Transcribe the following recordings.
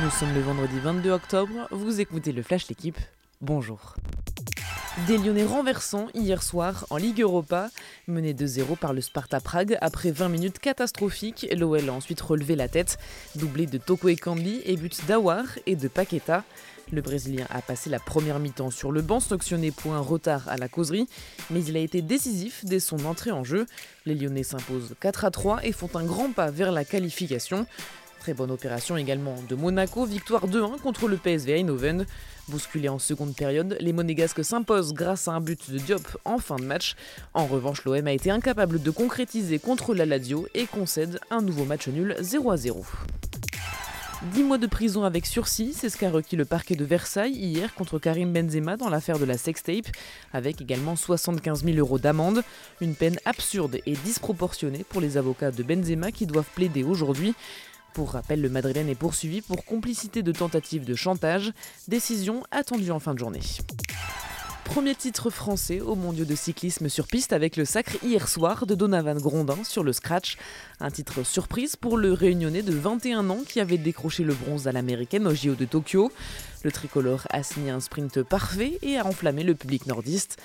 Nous sommes le vendredi 22 octobre, vous écoutez le Flash L'équipe, bonjour. Des Lyonnais renversants hier soir en Ligue Europa, mené 2-0 par le Sparta Prague après 20 minutes catastrophiques. L'OL a ensuite relevé la tête, doublé de Toko Ekambi et but d'Awar et de Paqueta. Le Brésilien a passé la première mi-temps sur le banc, sanctionné pour un retard à la causerie, mais il a été décisif dès son entrée en jeu. Les Lyonnais s'imposent 4 à 3 et font un grand pas vers la qualification. Très bonne opération également de Monaco, victoire 2-1 contre le PSV Eindhoven. Bousculé en seconde période, les Monégasques s'imposent grâce à un but de Diop en fin de match. En revanche, l'OM a été incapable de concrétiser contre la Lazio et concède un nouveau match nul 0 0. 10 mois de prison avec sursis, c'est ce qu'a requis le parquet de Versailles hier contre Karim Benzema dans l'affaire de la sextape, avec également 75 000 euros d'amende. Une peine absurde et disproportionnée pour les avocats de Benzema qui doivent plaider aujourd'hui. Pour rappel, le Madrilène est poursuivi pour complicité de tentative de chantage, décision attendue en fin de journée. Premier titre français au mondiaux de cyclisme sur piste avec le sacre hier soir de Donovan Grondin sur le scratch. Un titre surprise pour le réunionnais de 21 ans qui avait décroché le bronze à l'américaine au JO de Tokyo. Le tricolore a signé un sprint parfait et a enflammé le public nordiste.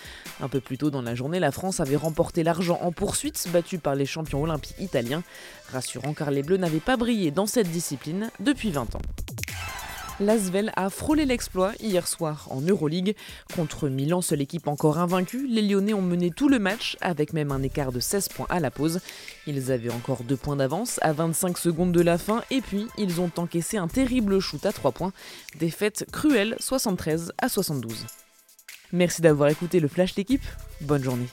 Un peu plus tôt dans la journée, la France avait remporté l'argent en poursuite, battu par les champions olympiques italiens. Rassurant car les Bleus n'avaient pas brillé dans cette discipline depuis 20 ans. L'Asvel a frôlé l'exploit hier soir en Euroleague. Contre Milan, seule équipe encore invaincue, les Lyonnais ont mené tout le match avec même un écart de 16 points à la pause. Ils avaient encore 2 points d'avance à 25 secondes de la fin et puis ils ont encaissé un terrible shoot à 3 points. Défaite cruelle 73 à 72. Merci d'avoir écouté le Flash l'équipe. Bonne journée.